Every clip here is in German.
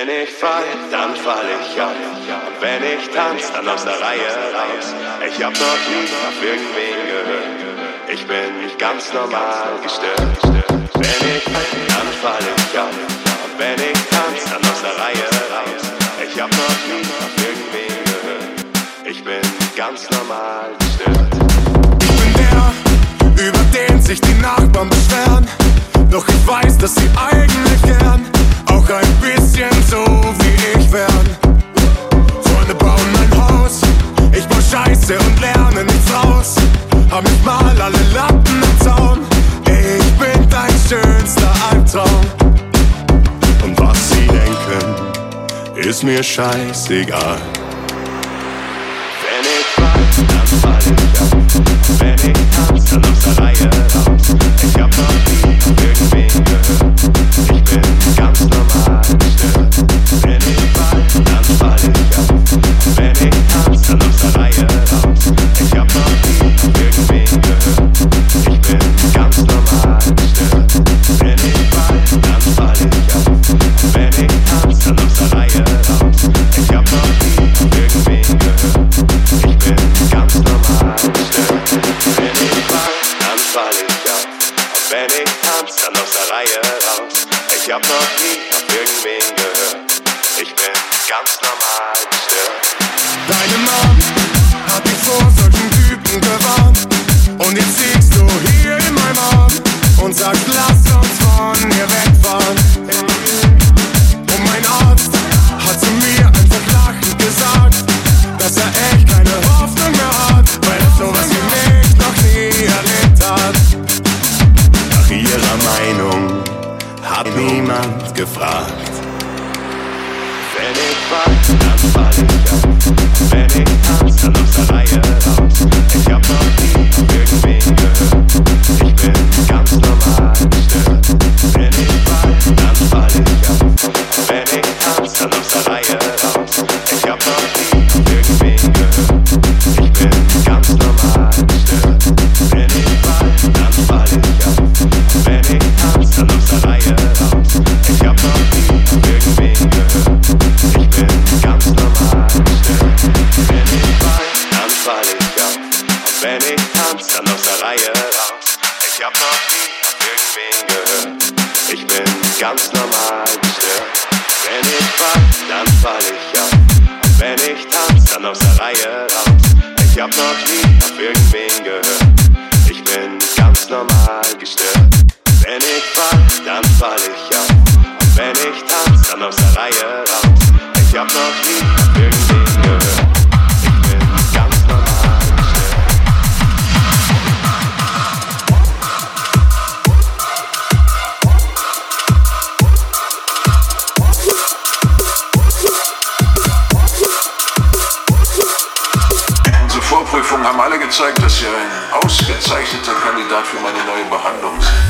Wenn ich fall, dann fall ich ab. Und wenn ich tanz, dann aus der Reihe raus. Ich hab noch nie auf irgendwen gehört. Ich bin ganz normal gestört. Wenn ich fall, dann fall ich ab. Und wenn ich tanz, dann aus der Reihe raus. Ich hab noch nie auf irgendwen gehört. Ich bin ganz normal gestört. Ich bin der, über den sich die Nachbarn beschweren. Doch ich weiß, dass sie eigentlich gern ein bisschen so wie ich wern. Freunde bauen ein Haus, ich bau Scheiße und lerne nichts raus. Hab mich mal alle Lappen im Zaun, ich bin dein schönster Albtraum. Und was sie denken, ist mir scheißegal. Wenn ich fall, dann fall ich ab. Ich bin ganz normal. Wenn ich fall, dann fall ich ab. Und wenn ich tanz, dann aus der Reihe raus. Ich hab noch nie auf irgendwen gehört. Ich bin ganz normal gestört. Deine Mom hat dich vor solchen Typen gewarnt. Und jetzt siehst du hier in meinem Arm und sagst, lass uns von hier wegfahren. Und mein Arzt hat zu mir einfach lachend gesagt, dass er echt keine Hoffnung mehr hat, weil er sowas wie Meinung hat niemand gefragt. Wenn ich fall, dann fall ich ab. Wenn ich tanz, dann aus der Reihe raus. Ich hab noch nie auf irgendwen gehört. Ich bin ganz normal gestört. Wenn ich fall, dann fall ich auf. Wenn ich tanz, dann aus der Reihe raus. Ich hab noch nie auf irgendwen gehört. Ich bin ganz normal gestört. Wenn ich fall, dann fall ich auf. Ich hab noch nie auf irgendwen gehört. Ich bin ganz normal gestört. Wenn ich fall, dann fall ich ab. Und wenn ich tanz, dann aus der Reihe raus. Ich hab noch nie auf irgendwen gehört. Ich bin ganz normal. Unsere Vorprüfungen haben alle gezeigt, dass Sie ein ausgezeichneter Kandidat für meine neue Behandlung sind.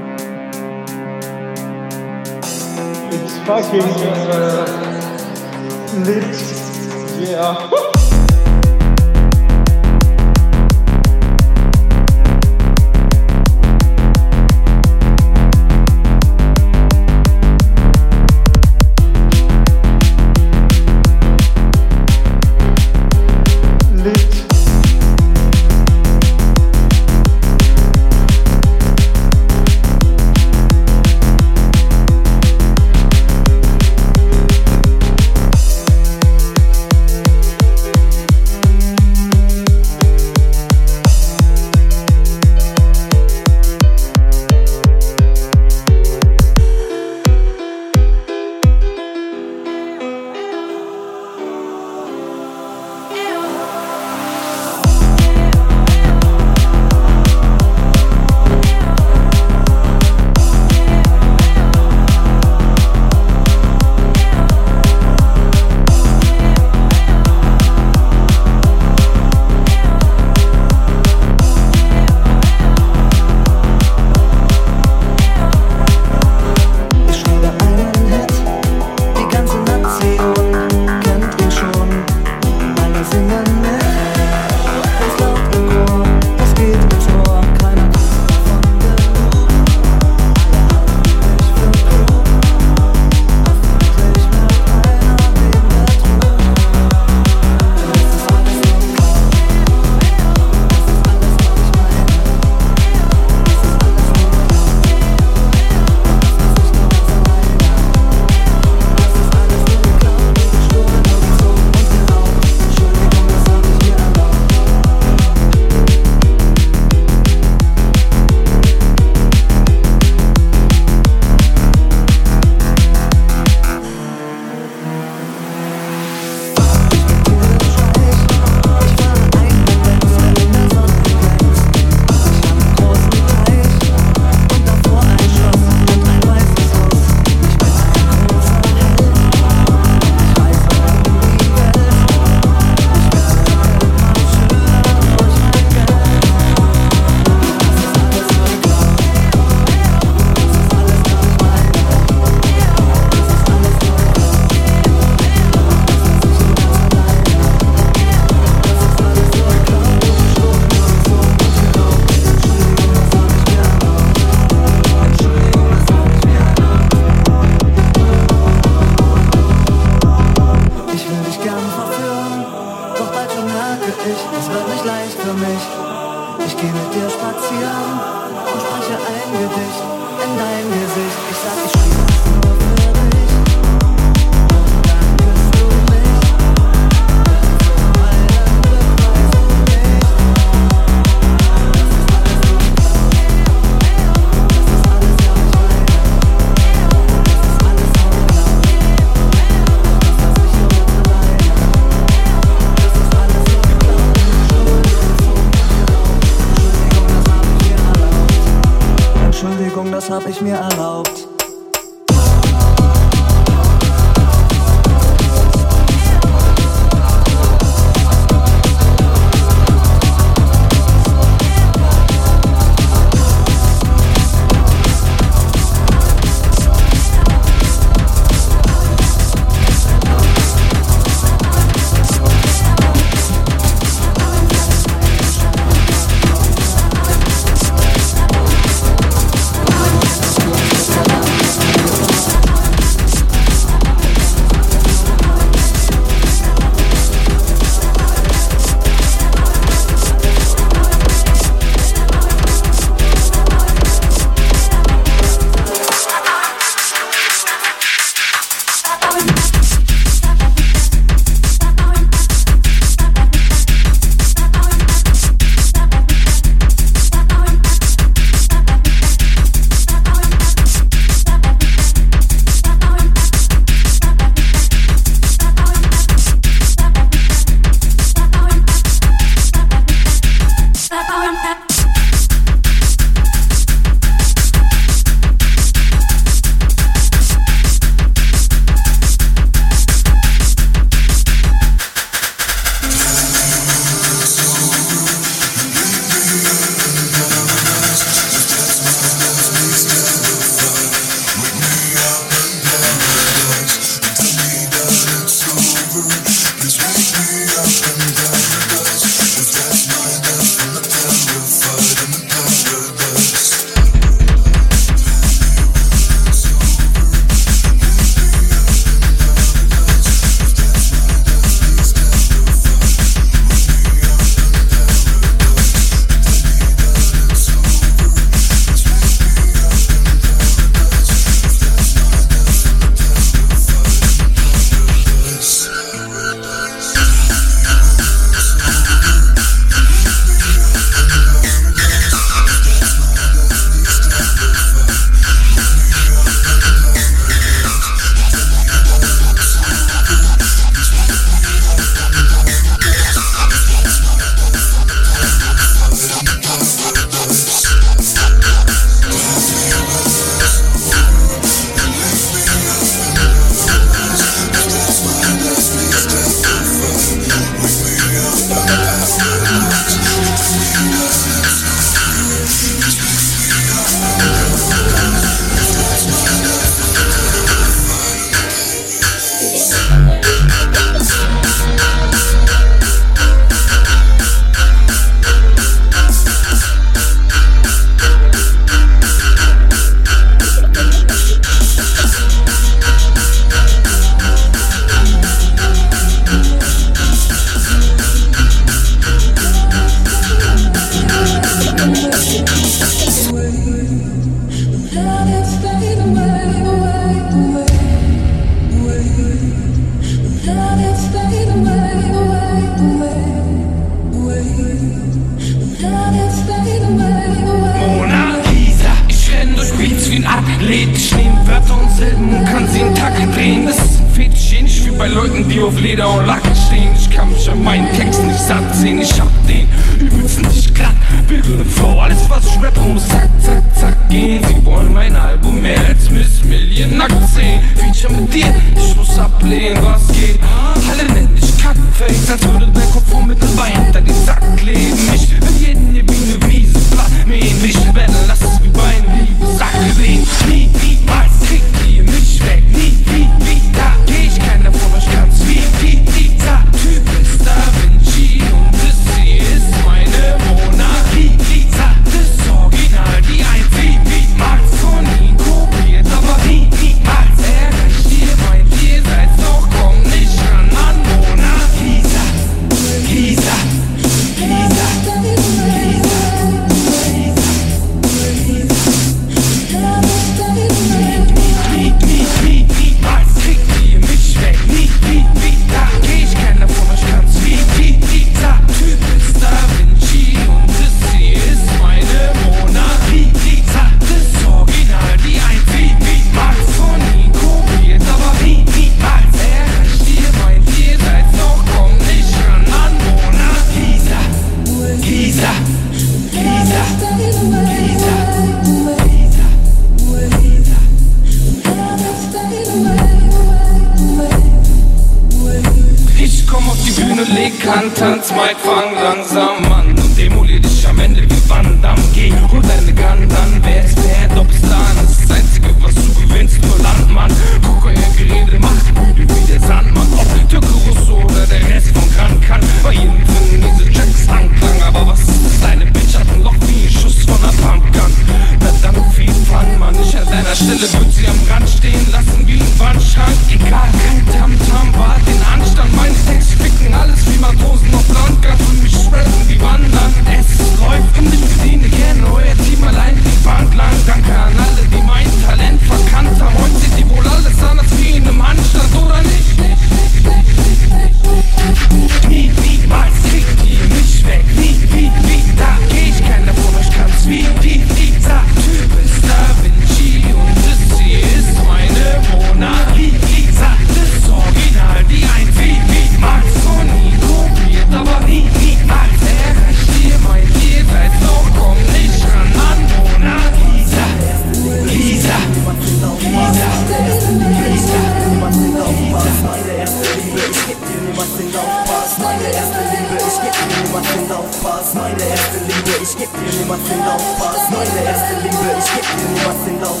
sind auf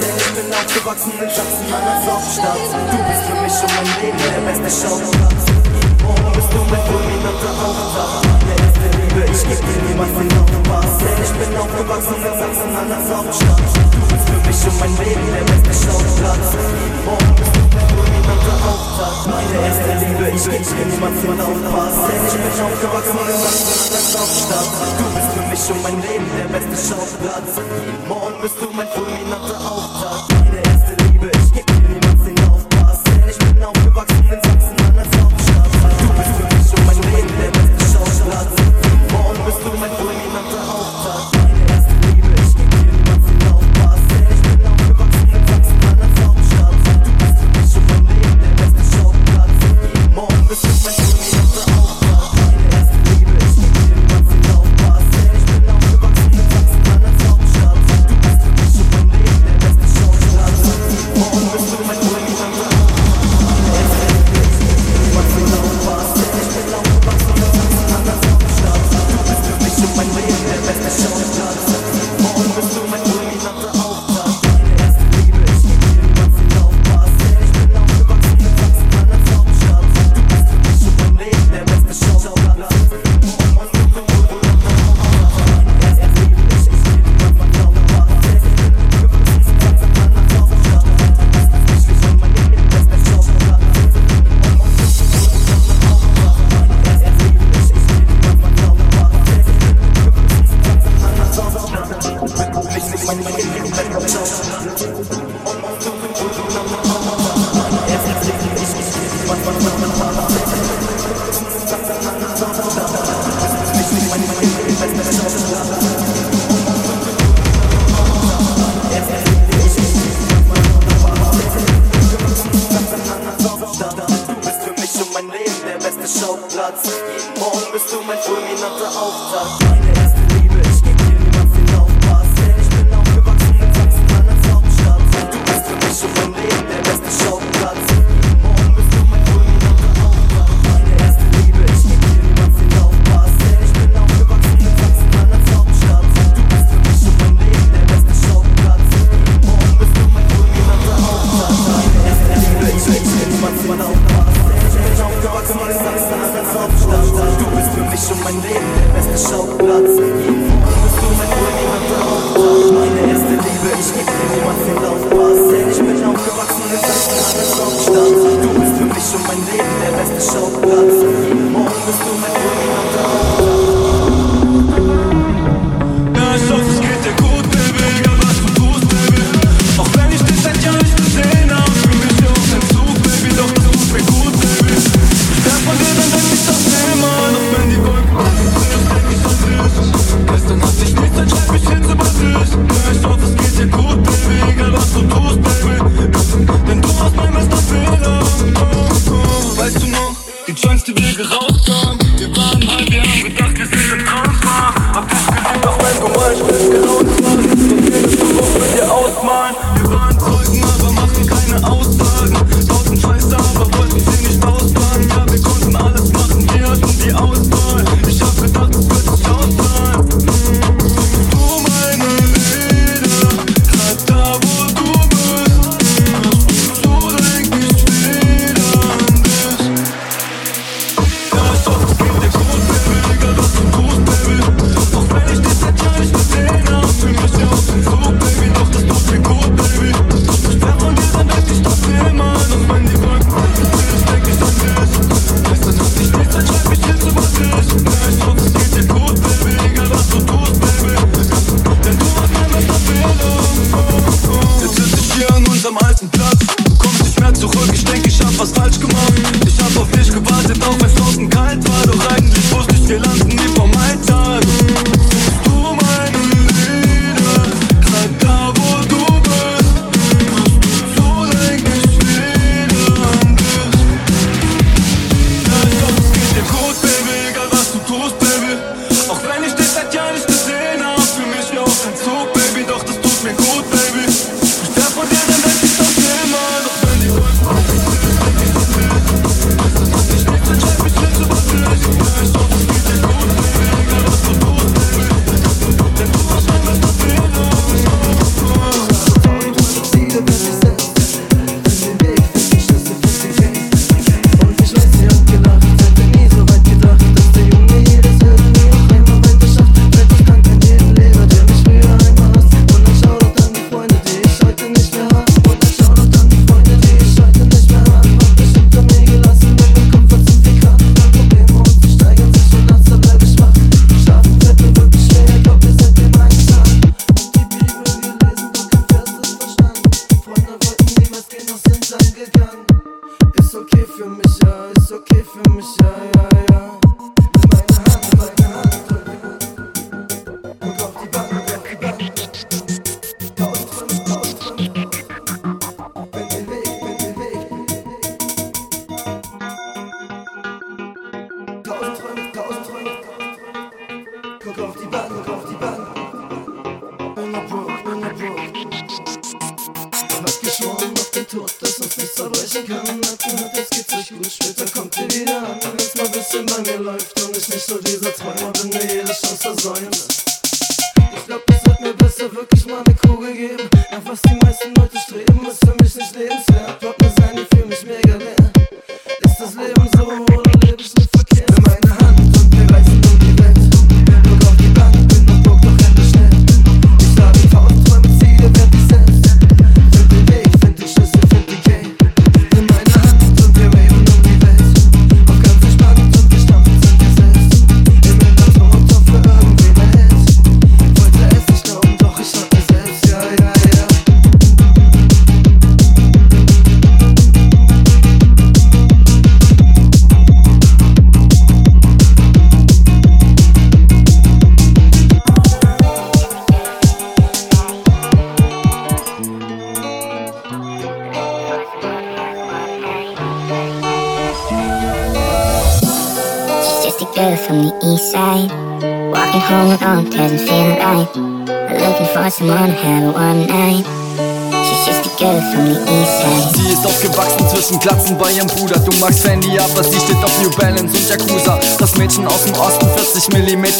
Ich bin aufgewachsen im Schatten meiner Flopstadt. Du bist für mich schon mein Leben der beste Schauplatz. Morgen oh, bist du mein Fulmin und. Ich bin niemand von der Du bist für mich und mein Leben der beste Schauplatz. Morgen Autobahn, denn ich bin aufgewachsen in Sachsen an der Hauptstadt. Du bist für mich und mein Leben der beste Schauplatz. Morgen bist du mein fulminanter Auftakt.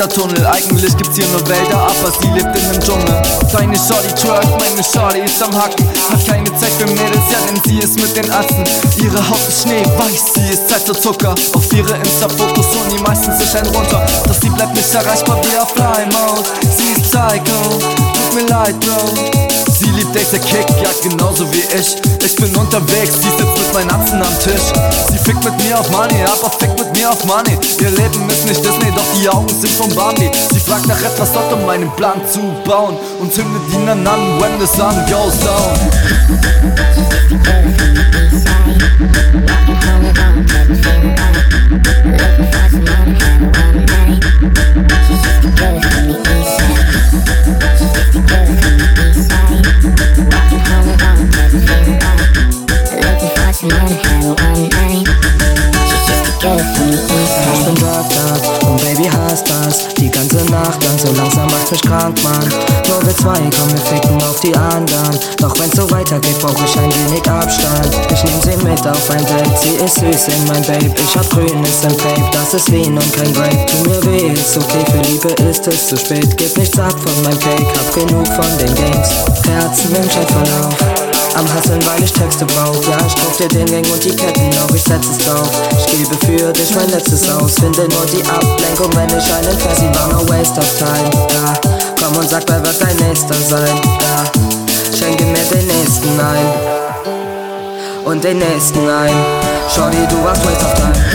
Tunnel. Eigentlich gibt's hier nur Wälder, aber sie lebt in dem Dschungel. Deine Shorty twerk, meine Shorty ist am Hacken. Hat keine Zeit für Mädels, ja, denn sie ist mit den Atzen. Ihre Haut ist schneeweiß, sie ist Zeit für Zucker. Auf ihre Insta-Fotos und die meisten sich ein runter. Doch sie bleibt nicht erreichbar wie auf Fly Mode. Sie ist Psycho, tut mir leid, Bro. Sie liebt der Kick, ja genauso wie ich Ich bin unterwegs, sie sitzt mit meinen Atzen am Tisch. Sie fickt mit mir auf Money, aber fickt mit mir auf Money. Ihr Leben ist nicht Disney, doch die Augen sind von Bambi Sie fragt nach etwas dort, um einen Plan zu bauen. Und zündet ihn dann an, when the sun goes down auf ein Date, sie ist süß in mein Babe Ich hab grünes im Tape, das ist Wien und kein Grape Tu mir weh, ist okay, für Liebe ist es zu spät Gib nichts ab von meinem Cake, hab genug von den Games Herzen im Chatverlauf am Hasseln, weil ich Texte brauch. Ja, ich kauf dir den Ring und die Ketten auf, ich setz es drauf. Ich gebe für dich mein letztes aus. Finde nur die Ablenkung, wenn ich einen Vers. Sie war no waste of time. Ja, komm und sag, wer wird dein nächster sein? Ja, schenke mir den nächsten ein. Und den nächsten ein. Shorty, du warst waste of time.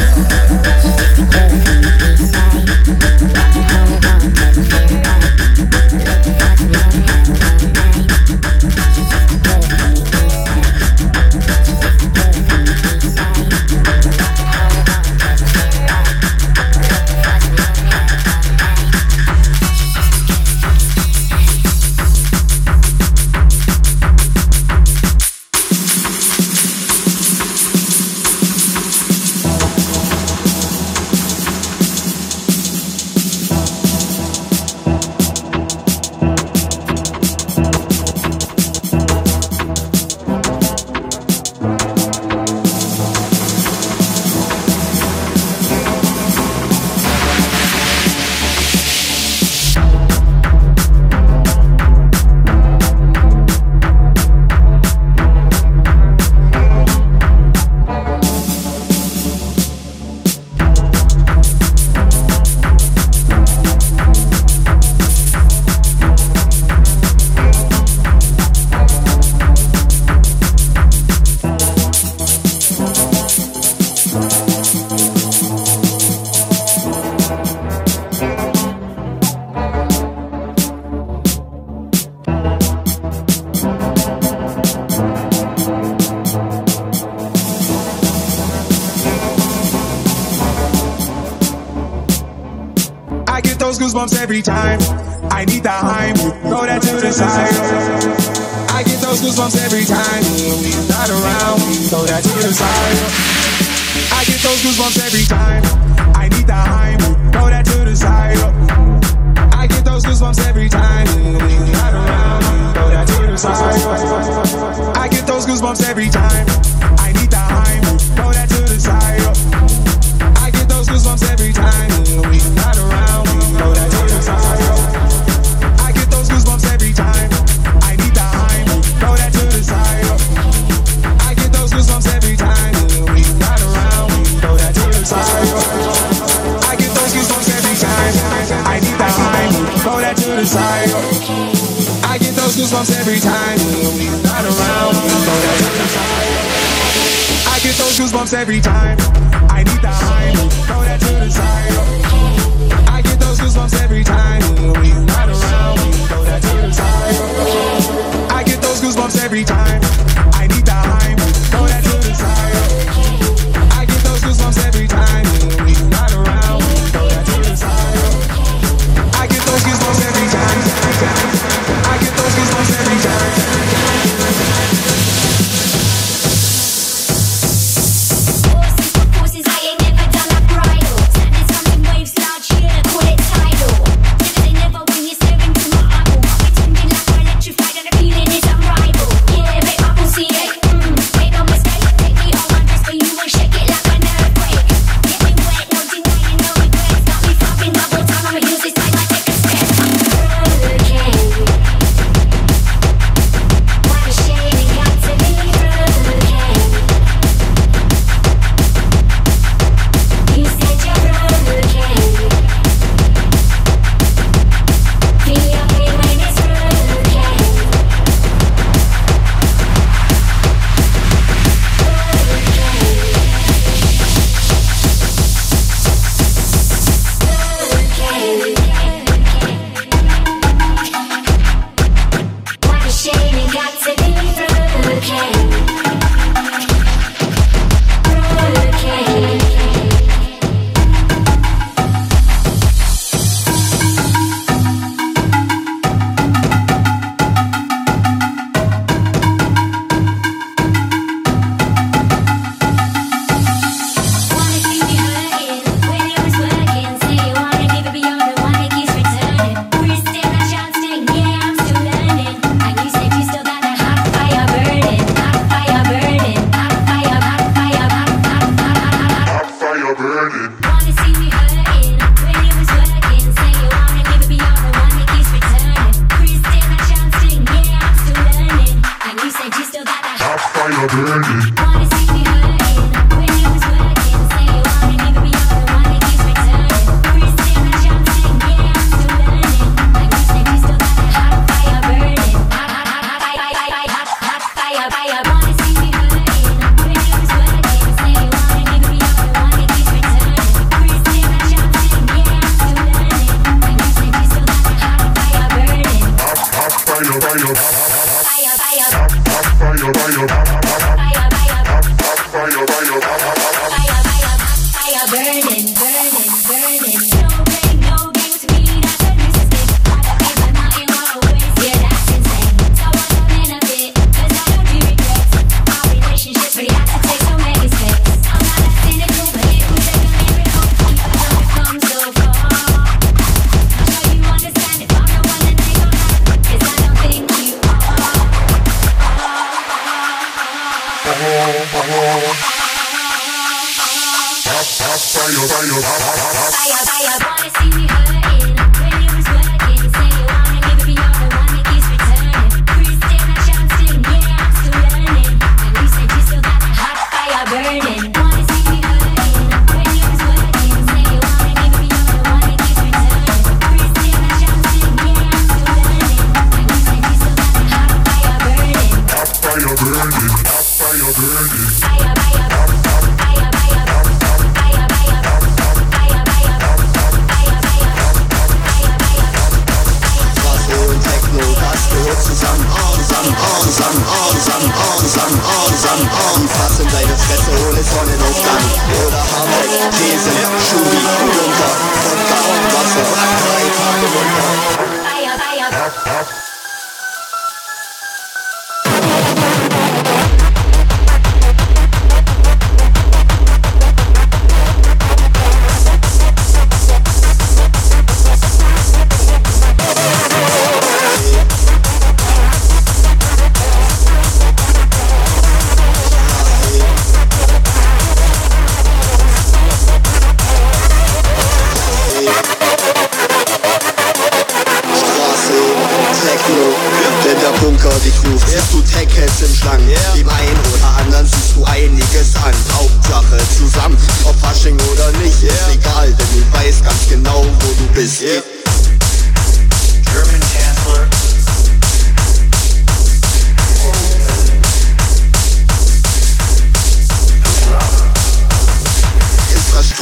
Fans im Schlangen. Yeah. Dem einen oder anderen siehst du einiges an. Hauptsache zusammen, ob Fasching oder nicht, yeah. ist egal, denn du weißt ganz genau, wo du bist. Yeah.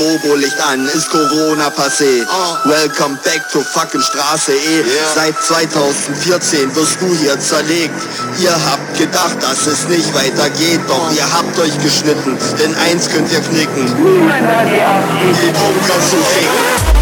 Strobolicht an, ist Corona passé. Ah. Welcome back to fucking Straße E. Seit 2014 wirst du hier zerlegt. Ihr habt gedacht, dass es nicht weitergeht, doch ihr habt euch geschnitten, denn eins könnt ihr knicken. Die Bunker zu ficken.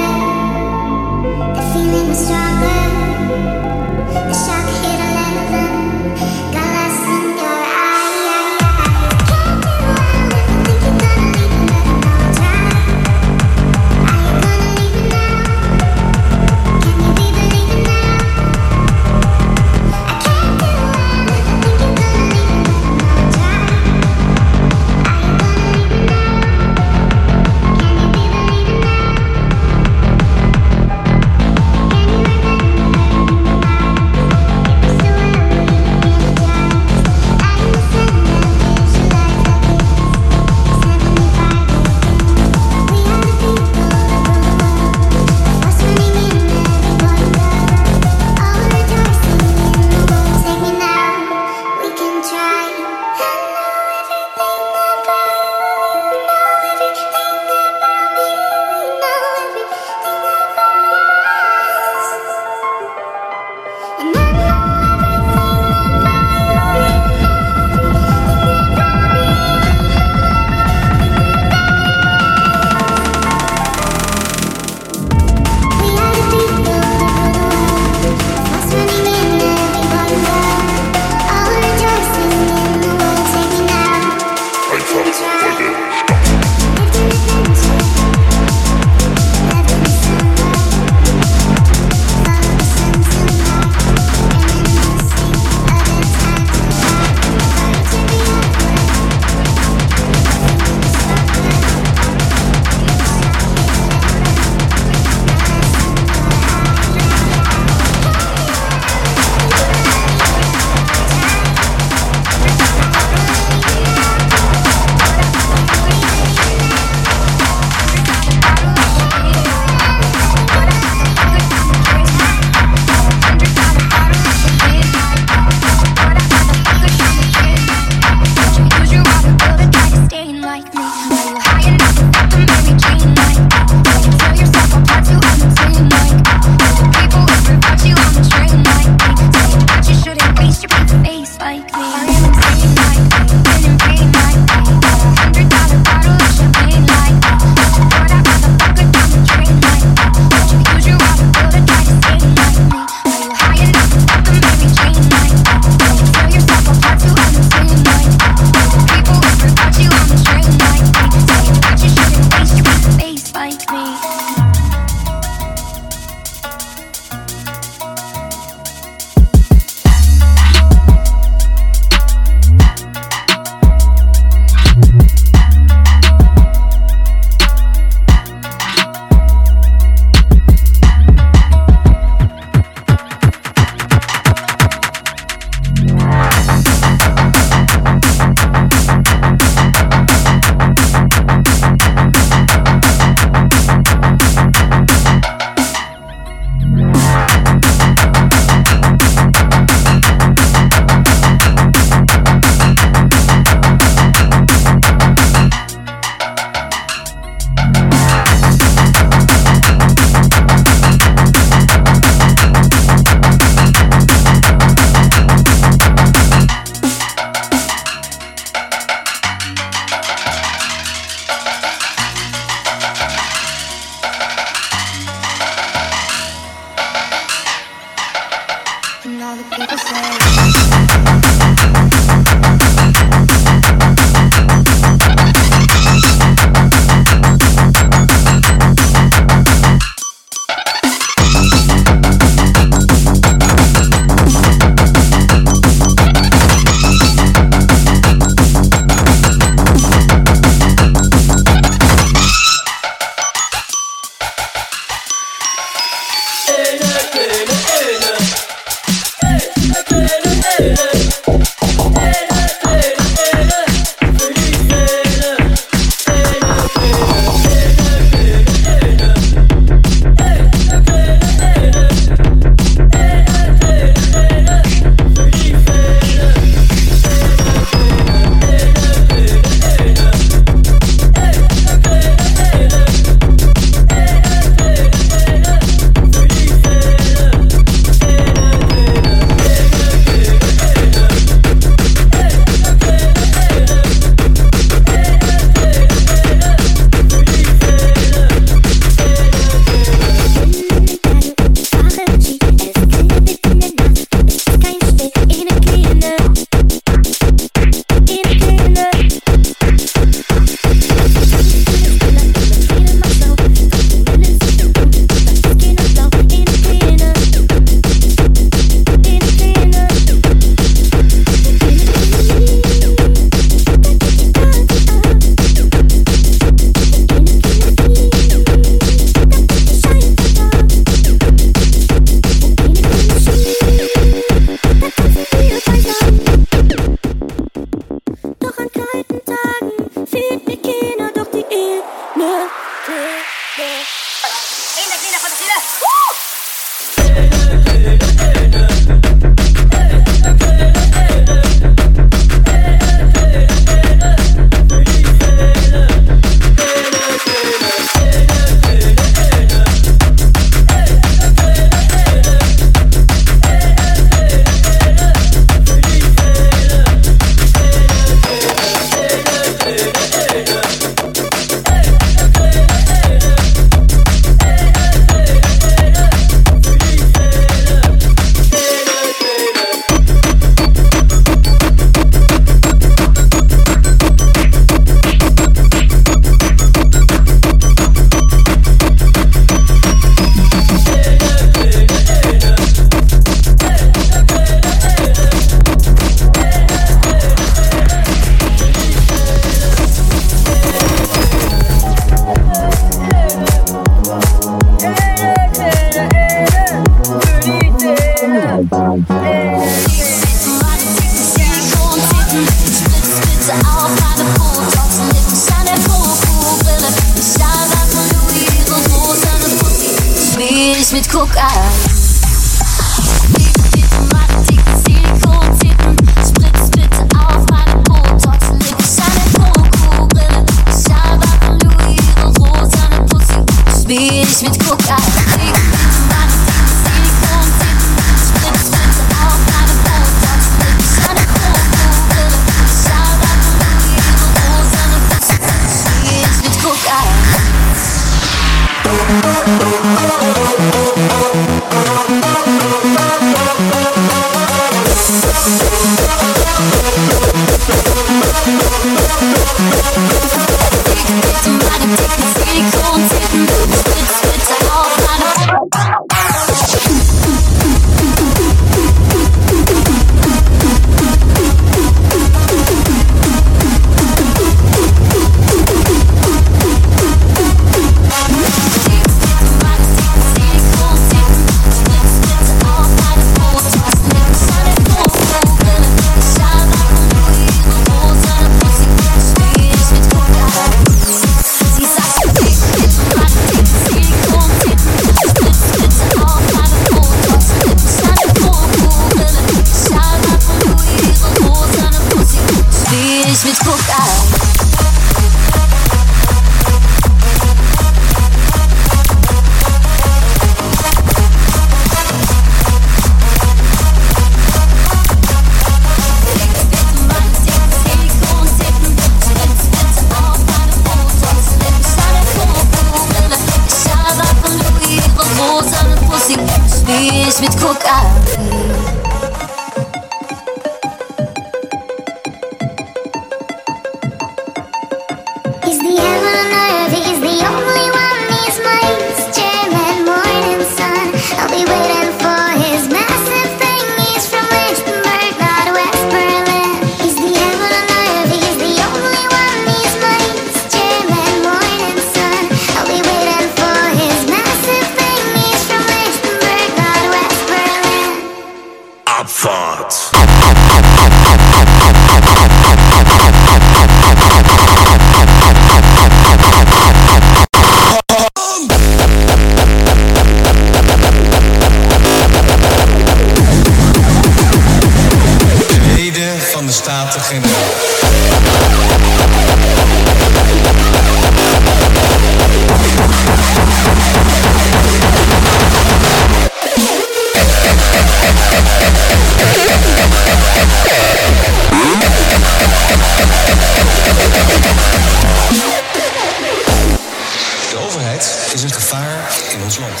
Is een gevaar in ons land.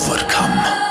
Overcome.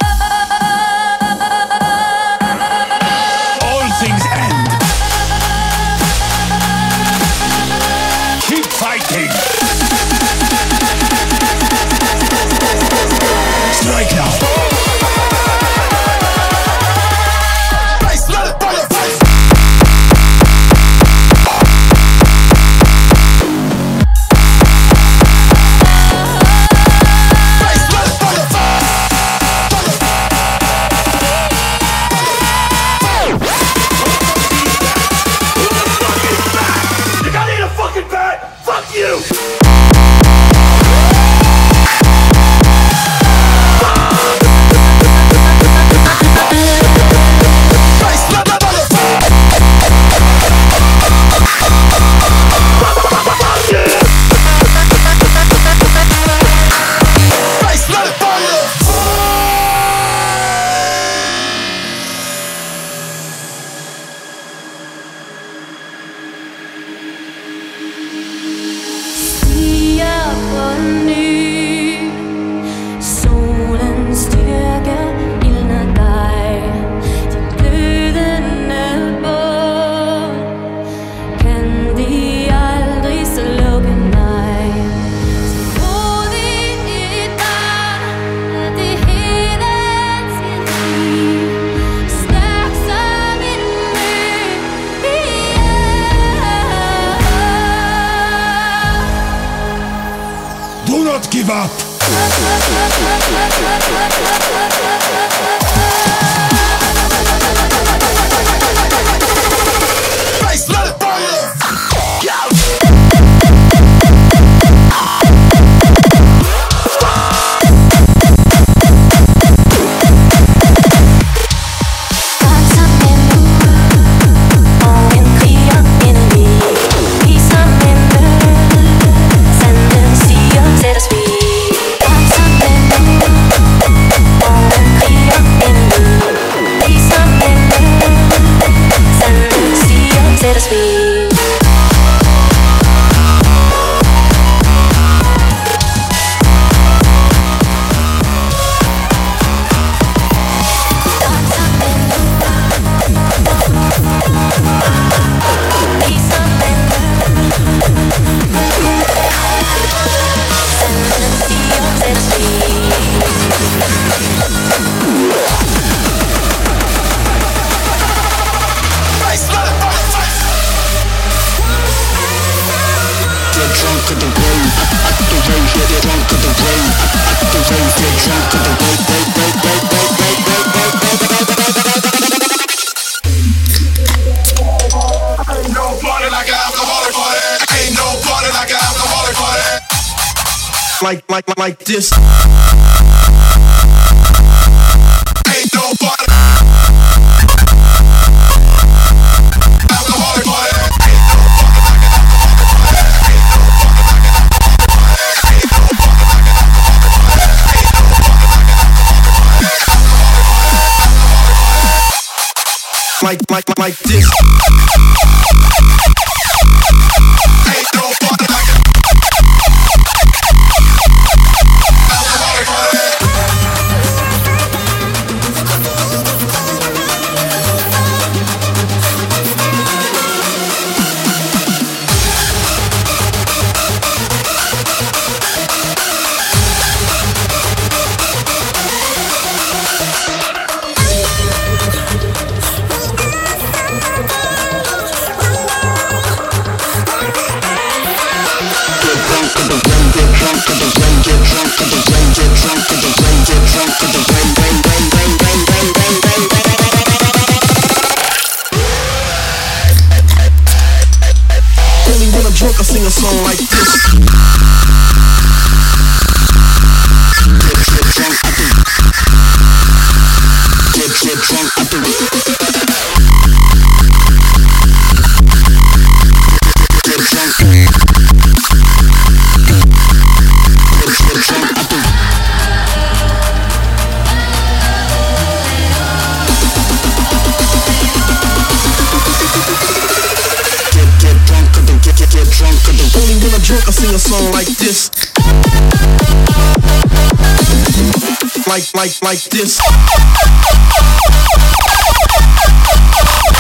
Like, like, like this.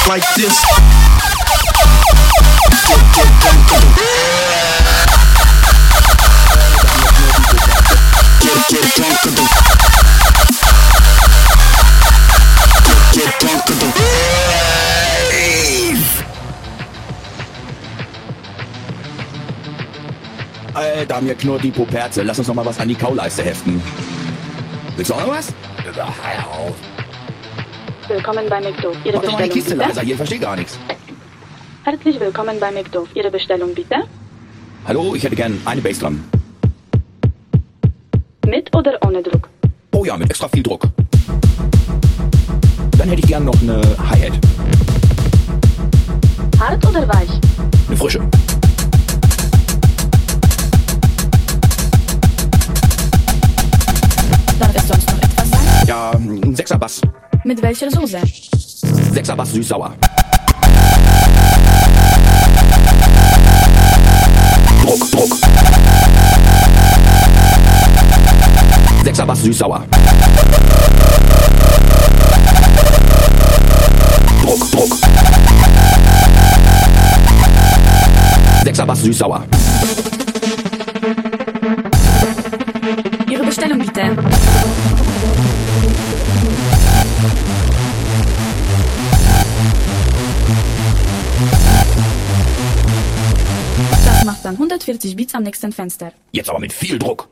Like this. Get, drunk. Alter, mir knurrt die Puperze. Lass uns noch mal was an die Kauleiste heften. Willst du auch noch was? Ja, hör auf. Willkommen bei McDo. Ihre Mach doch mal die Bestellung Kiste bitte. leiser, hier verstehe gar nichts. Herzlich willkommen bei McDo. Ihre Bestellung bitte. Hallo, ich hätte gern eine Bassdrum. Mit oder ohne Druck? Oh ja, mit extra viel Druck. Dann hätte ich gern noch eine Hi-Hat. Hart oder weich? Eine frische. Mit welcher Soße? Sechser Bass süß-sauer. Druck, Druck. Sechser Bass süß-sauer. Druck, Druck. Sechser Bass süß-sauer. 50 Bits am nächsten Fenster. Jetzt aber mit viel Druck.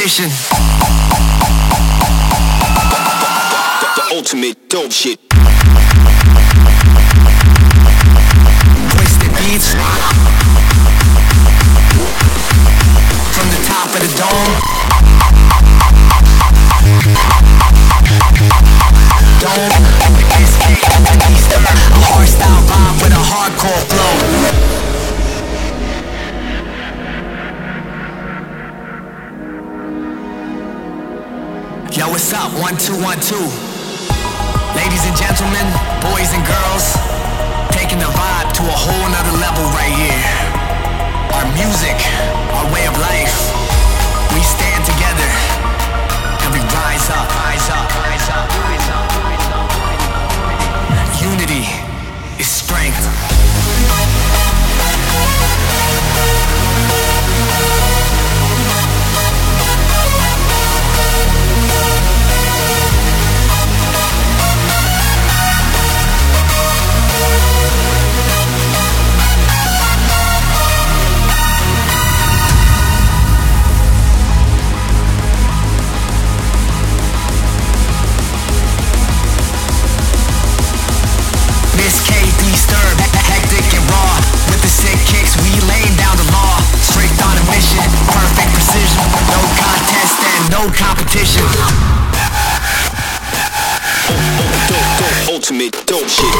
Competition. The ultimate dope shit. Twisted beats. From the top of the dome. Dome. Miss KD Sturb, a hardstyle vibe with a hardcore flow. Up? One, two, one, two. Ladies and gentlemen, boys and girls, taking the vibe to a whole nother level right here. Our music, our way of life. We stand together and we rise up, rise up, rise up, competition. Ultimate dope shit.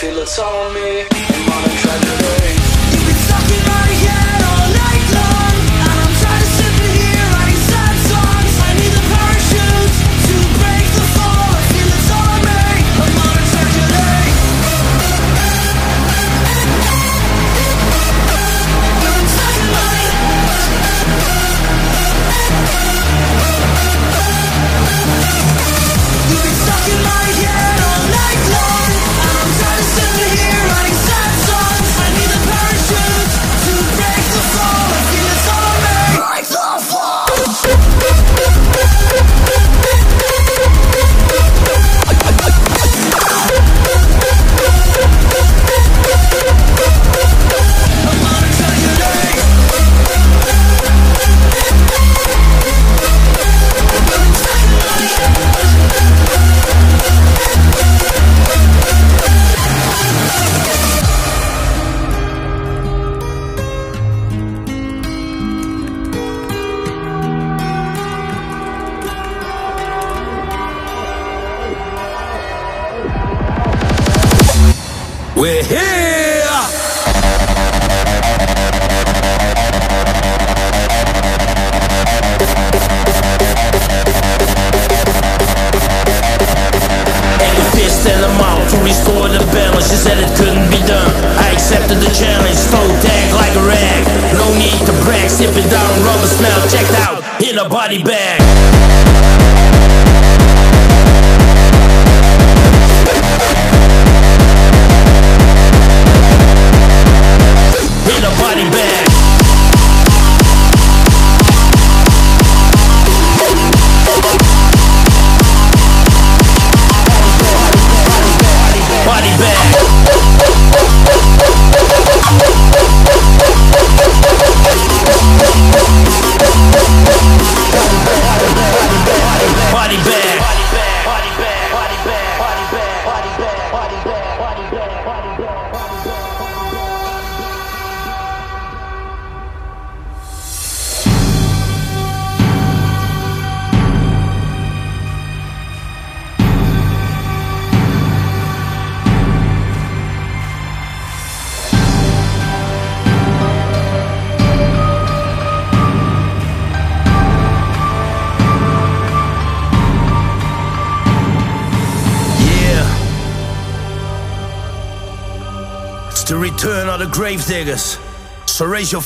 Feel it's on me, modern tragedy.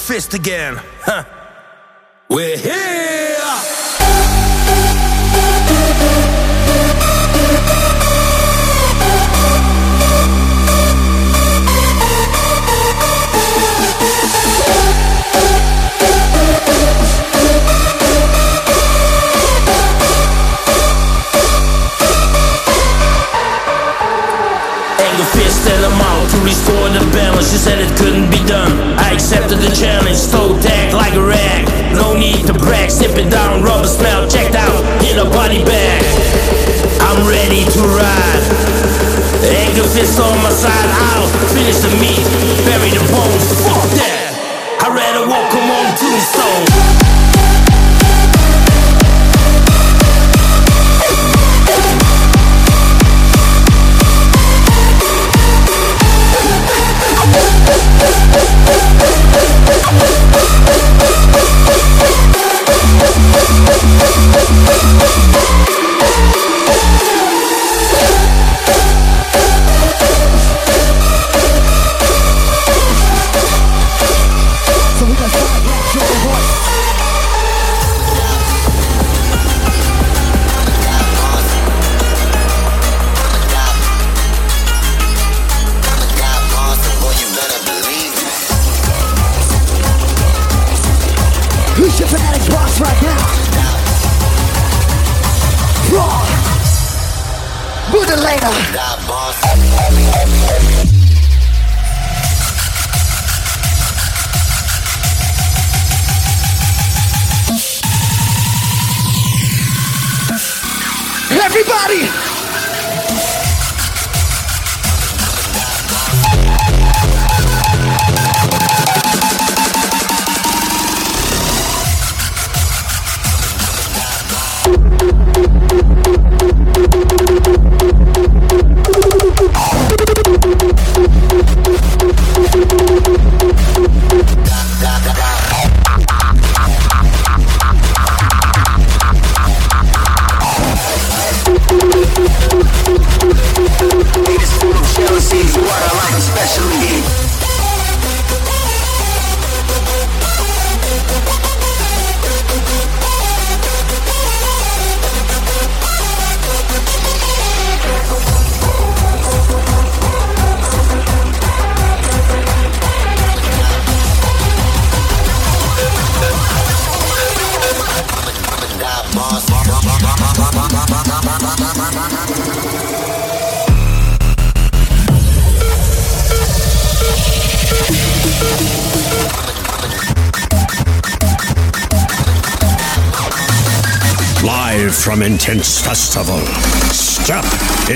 Fist again.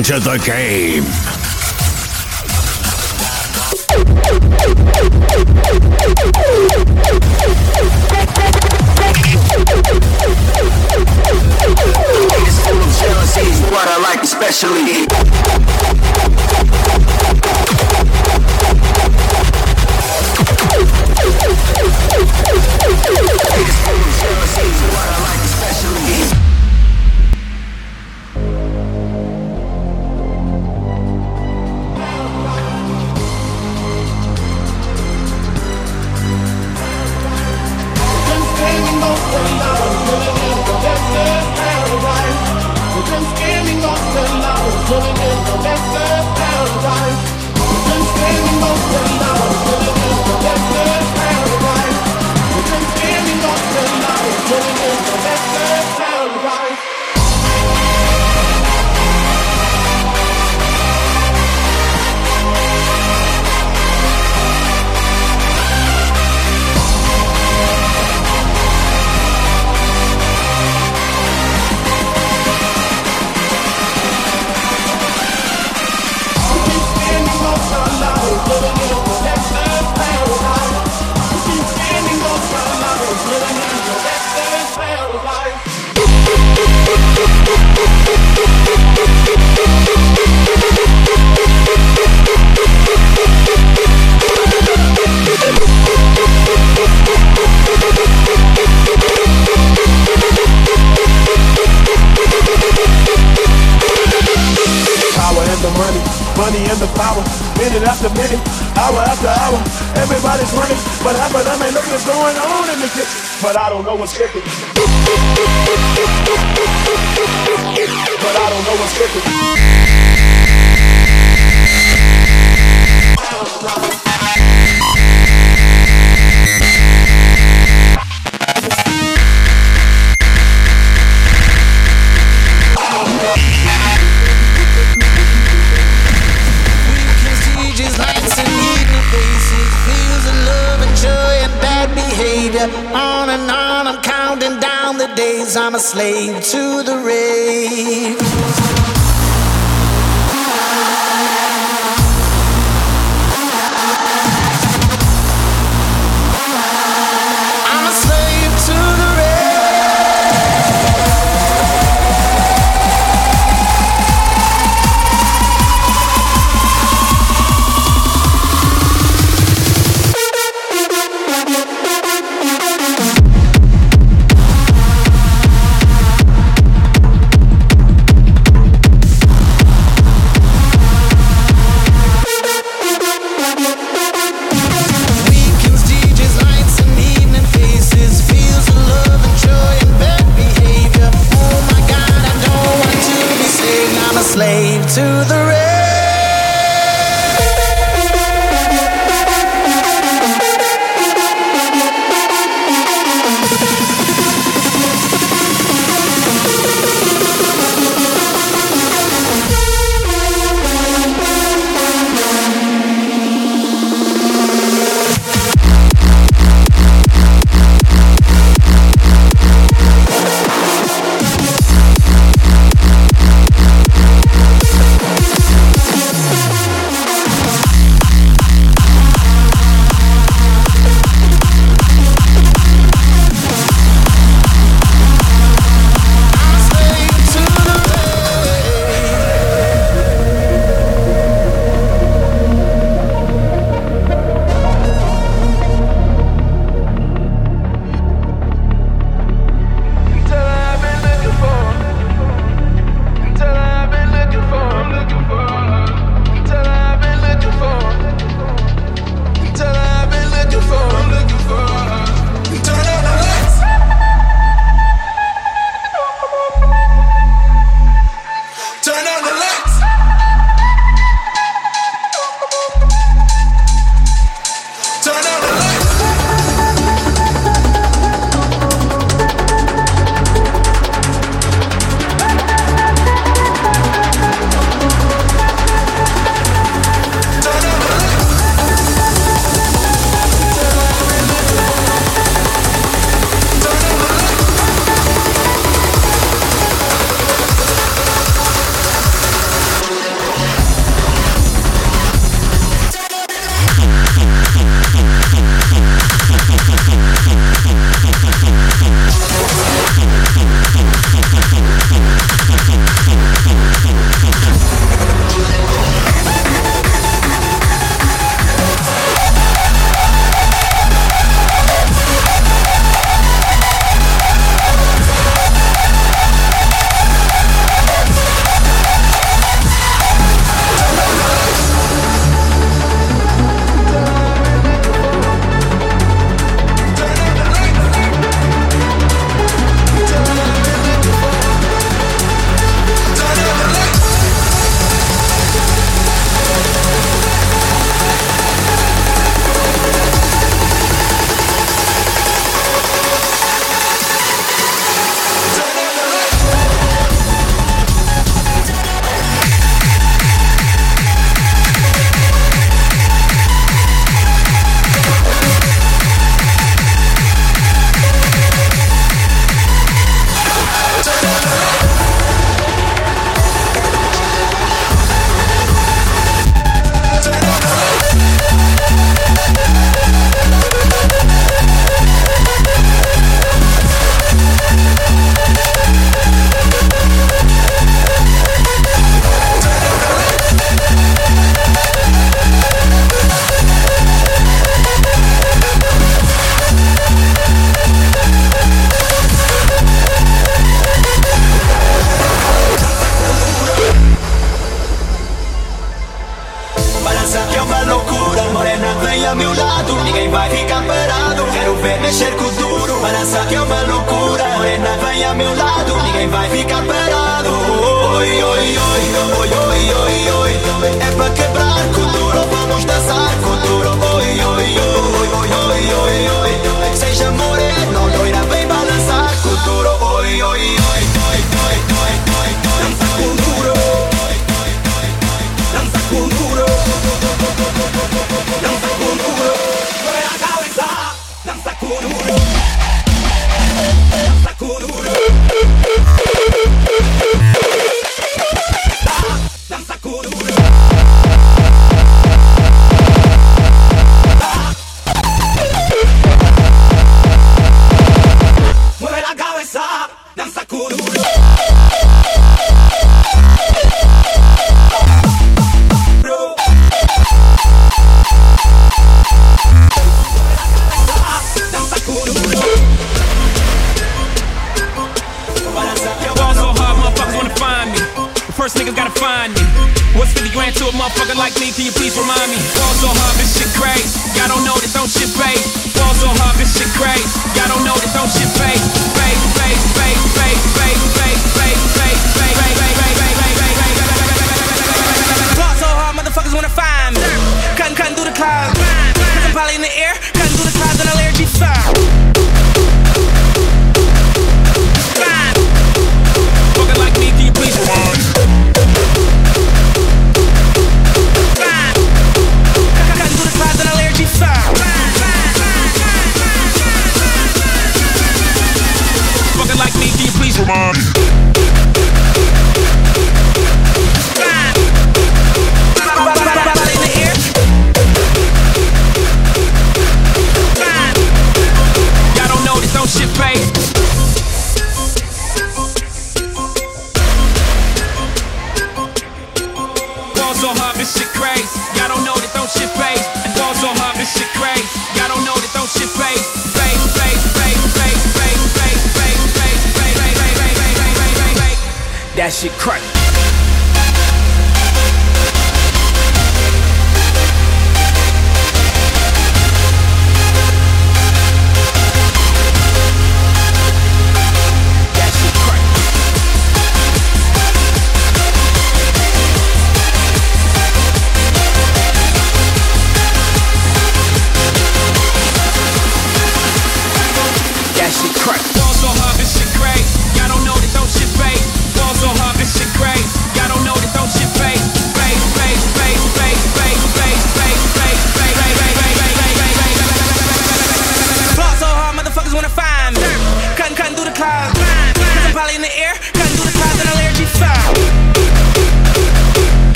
Into the game. Slave to the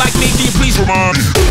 like me, can you please remind me?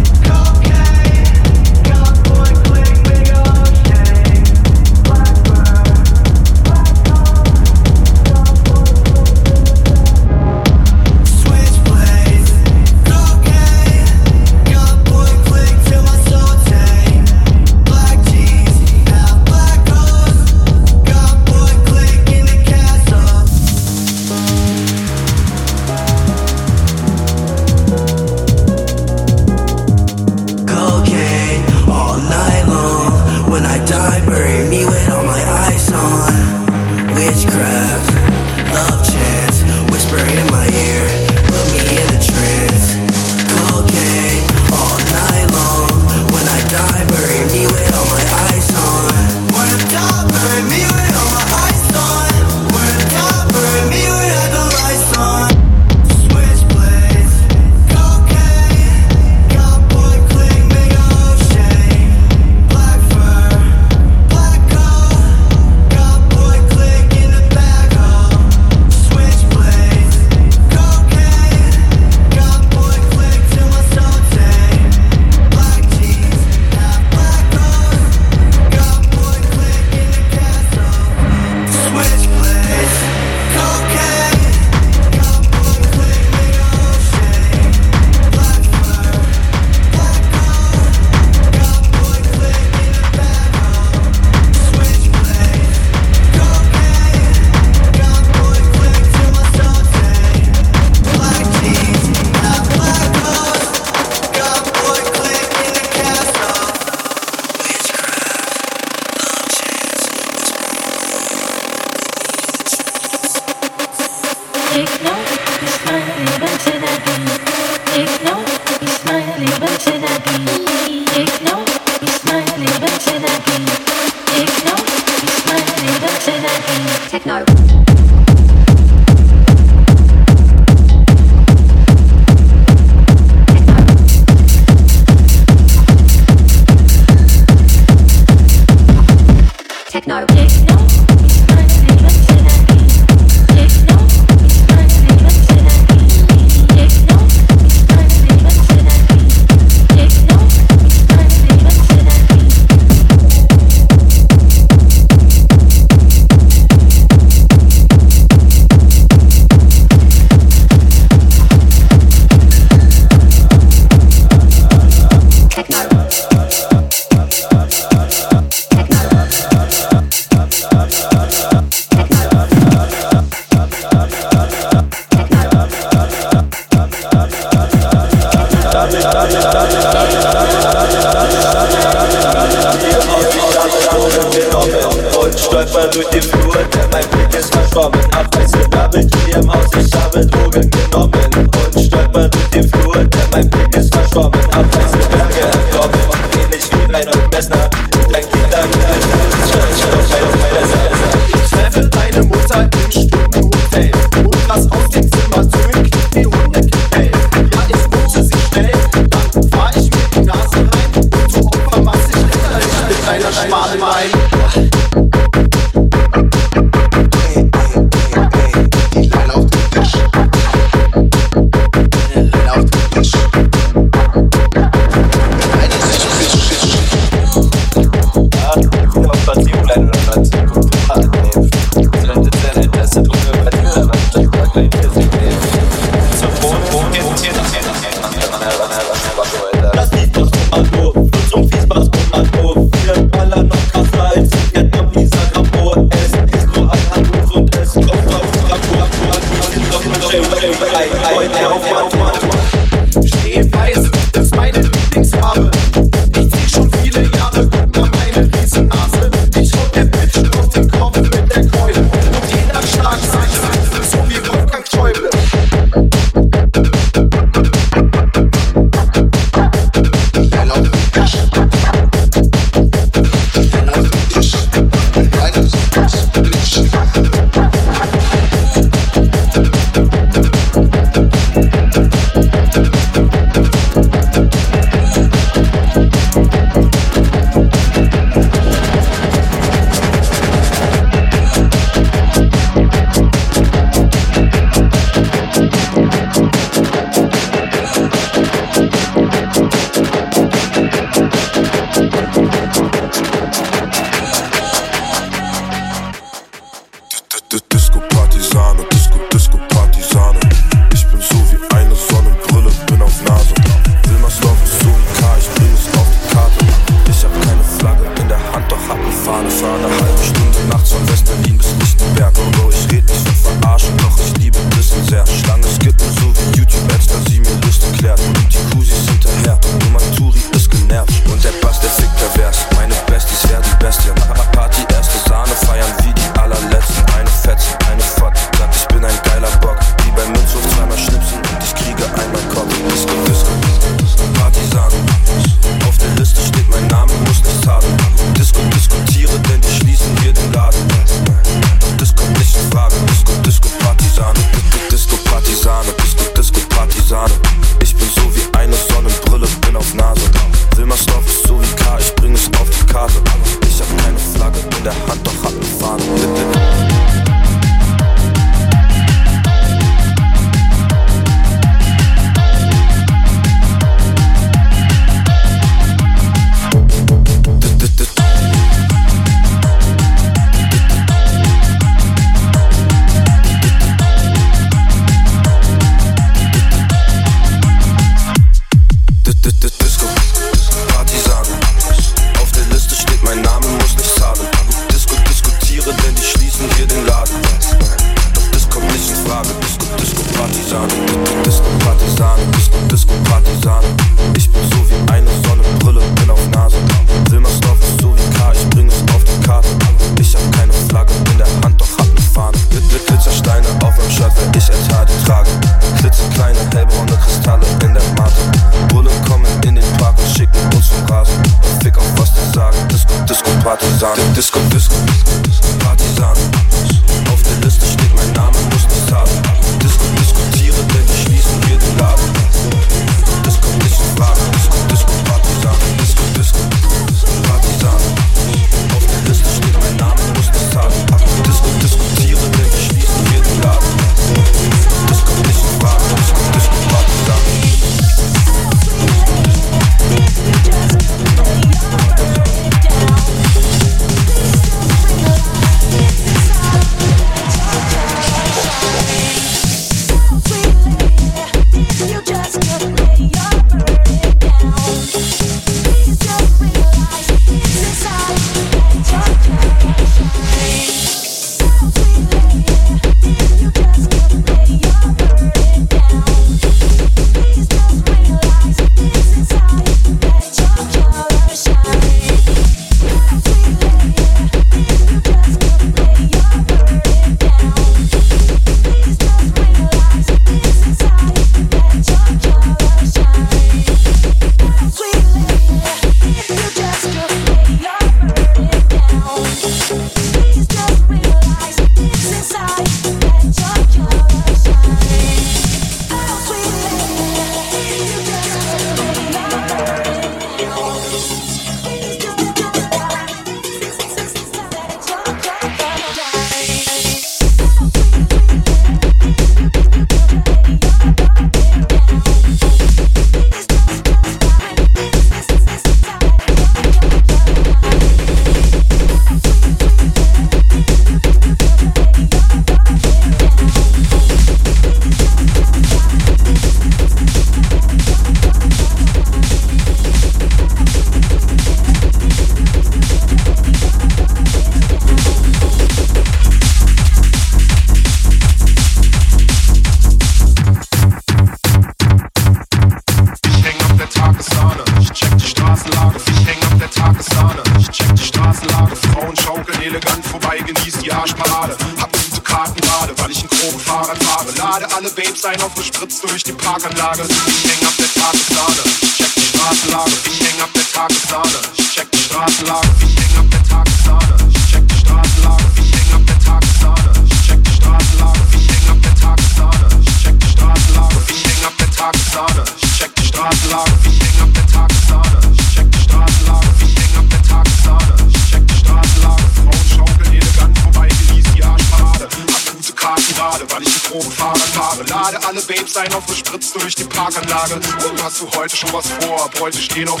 Was vor? Bräute stehen auf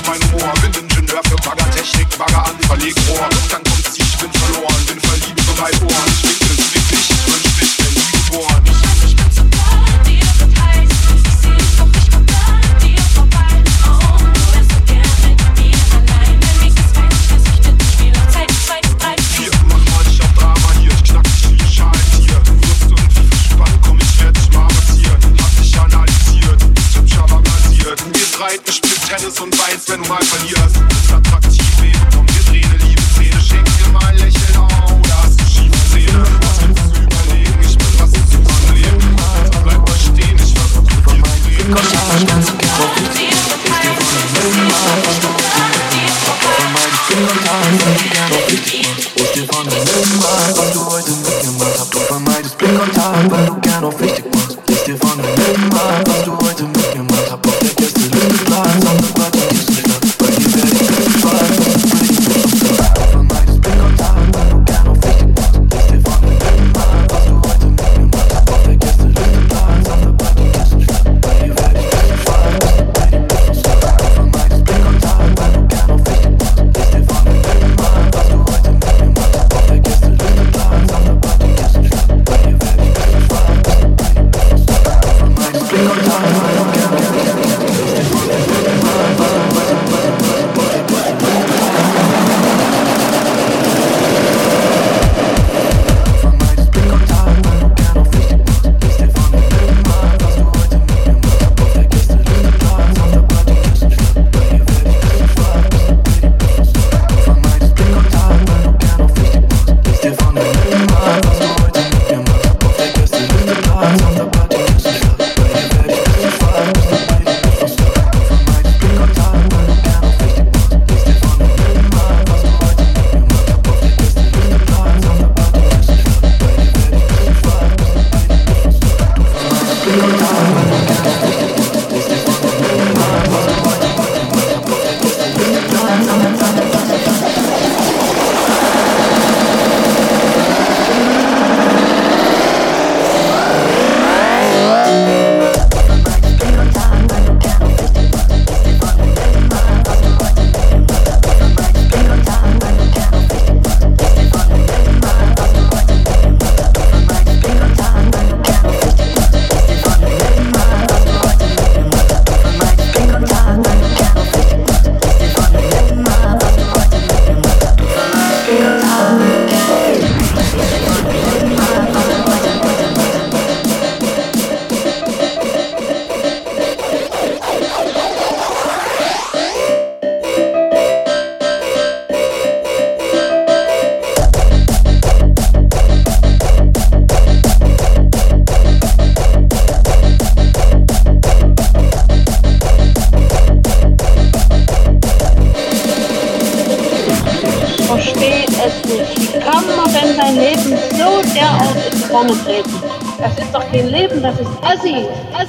das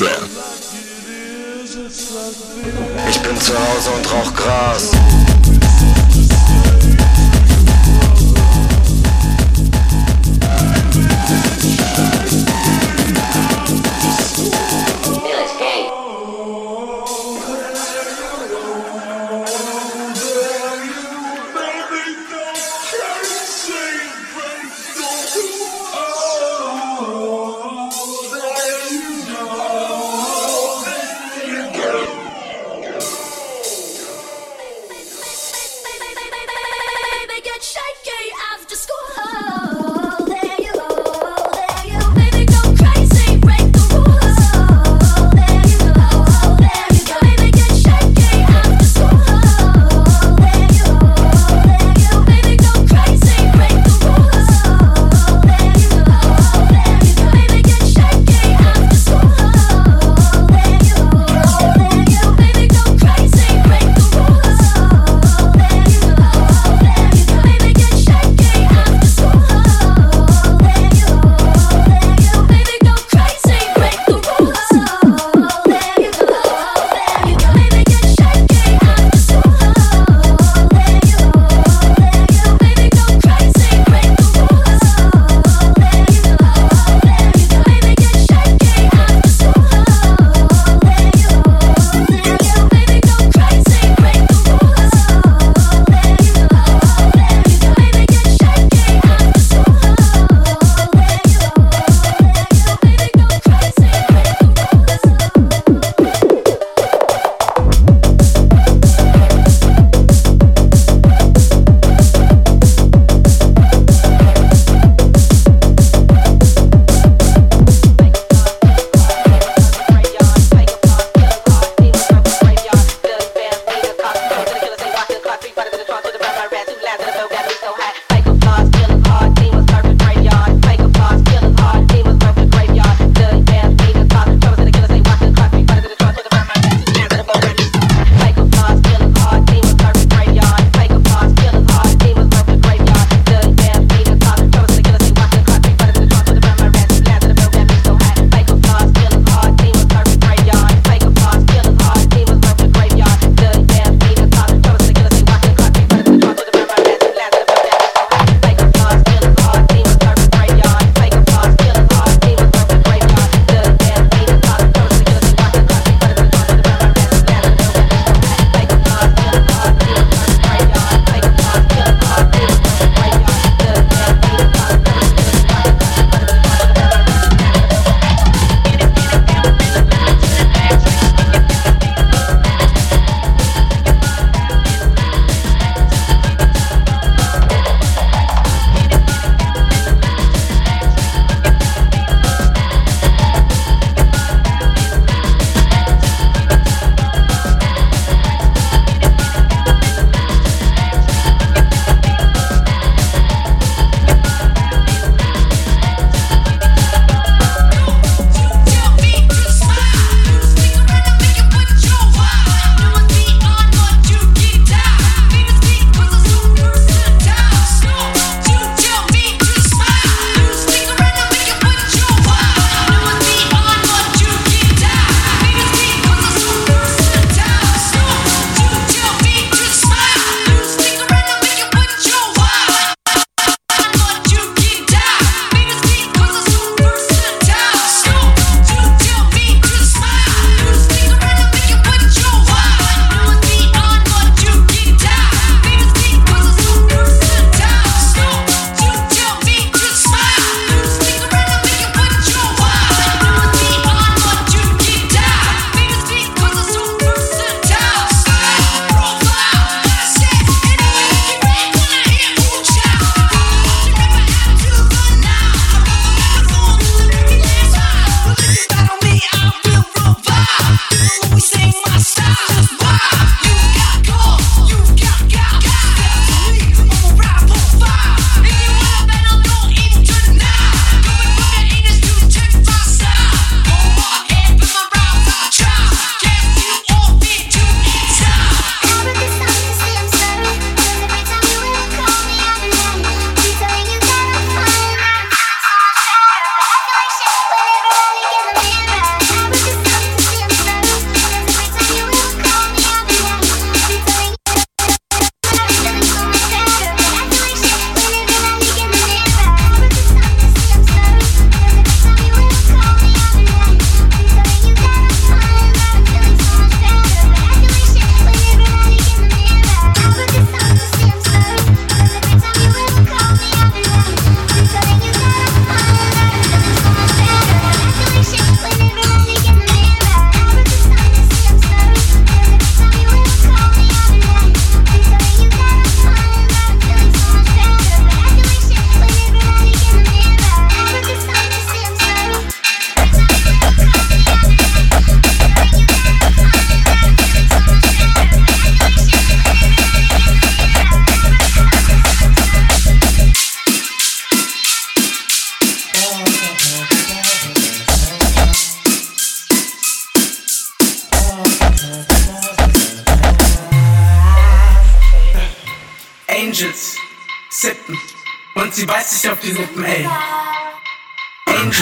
myself.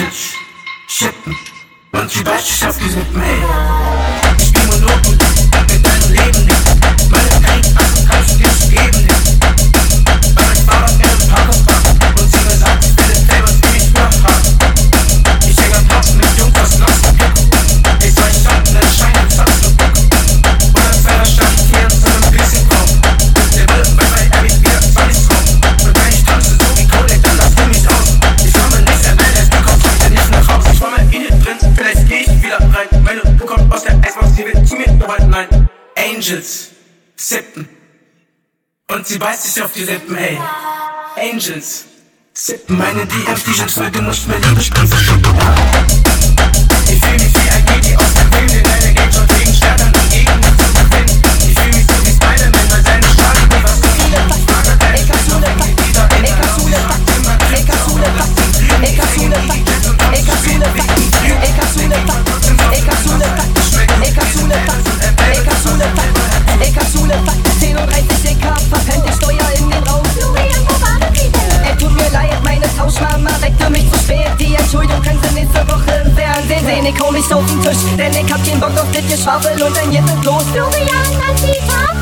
Angels, shippen. Und sie beißt sich auf die Lippen, ey. Ich bin Monopoly in deinem Leben nicht. Meine Paint kannst du dir nicht geben nicht. Weil mein Vater mir ein Paar Angels, sippen. Und sie beißt sich auf die Lippen, ey. Angels, sippen. Meine DMs, die sind voll gemuscht, meine Liebe spritzt. Ich fühl mich wie ein Gedi aus dem Film, den deine Gang schon gegen Schwertern und gegen mich zu gewinnen. Ich fühl mich so wie Spider-Man, weil seine Strahlen mir was tun. Ich frage deine Schwester, warum die wieder in der Haus Immer drin, Kassule, Fakten, ey Kassule, Fakten, ey Kassule, Fakten, ey Kassule, Fakten, ey Kassule, Fakten, ey Kassule, Fakten, ey Kassule, Fakten, ey Kassule, Fakten, 10 und 30 DK, verpennt die Steuer in den Raum. Florian, wo war das wieder? Ey, tut mir leid, meine Tauschmama weckte mich zu spät. Die Entschuldigung können Sie nächste Woche im Fernsehen sehen. Ich hol mich auf den Tisch, denn ich hab keinen Bock auf das Geschwafel und dann jetzt los. Florian, an die Tafel!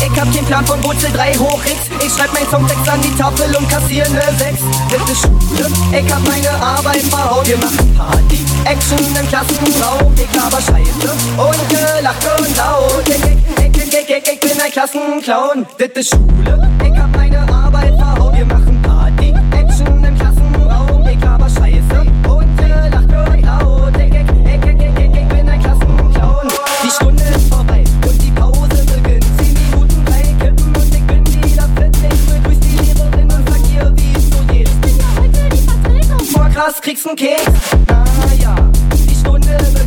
Ich hab keinen Plan von Wurzel 3 hoch X. Ich schreib mein Songtext an die Tafel und kassiere ne 6. Das ist Schule, ich hab meine Arbeit verhaut. Wir machen Party, Action im Klassenraum. Ich laber Scheiße und gelacht und laut. Ich, ich, ich, ich, ich, ich bin ein Klassenclown. Das ist Schule, ich hab meine Arbeit verhaut. Wir machen Party, Action im Klassenraum. Ich laber Scheiße und gelacht und laut. Ich, ich, ich, ich, ich, ich, ich bin ein Klassenclown. Die Stunde ist vorbei und die Pause beginnt. Zehn Minuten, drei Kippen und ich bin wieder fit. Ich begrüß die Lehrerin und sag ihr, wie es so geht. Ich bin ja heute die Vertretung. Boah, krass, kriegst n Keks. Naja, die Stunde beginnt.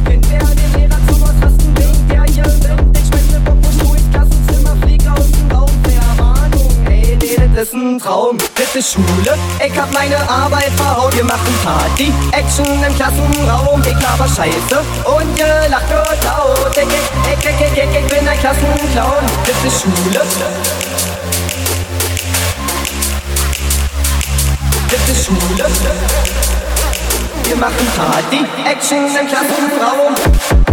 Ist ein Traum. Das Schule, ich hab meine Arbeit verhaut. Wir machen Party, Action im Klassenraum. Ich laber Scheiße und gelacht wird laut. Ich, ich, ich, ich, ich, bin ein Klassenclown. Das Schule. Das Schule. Wir machen Party, Action im Klassenraum.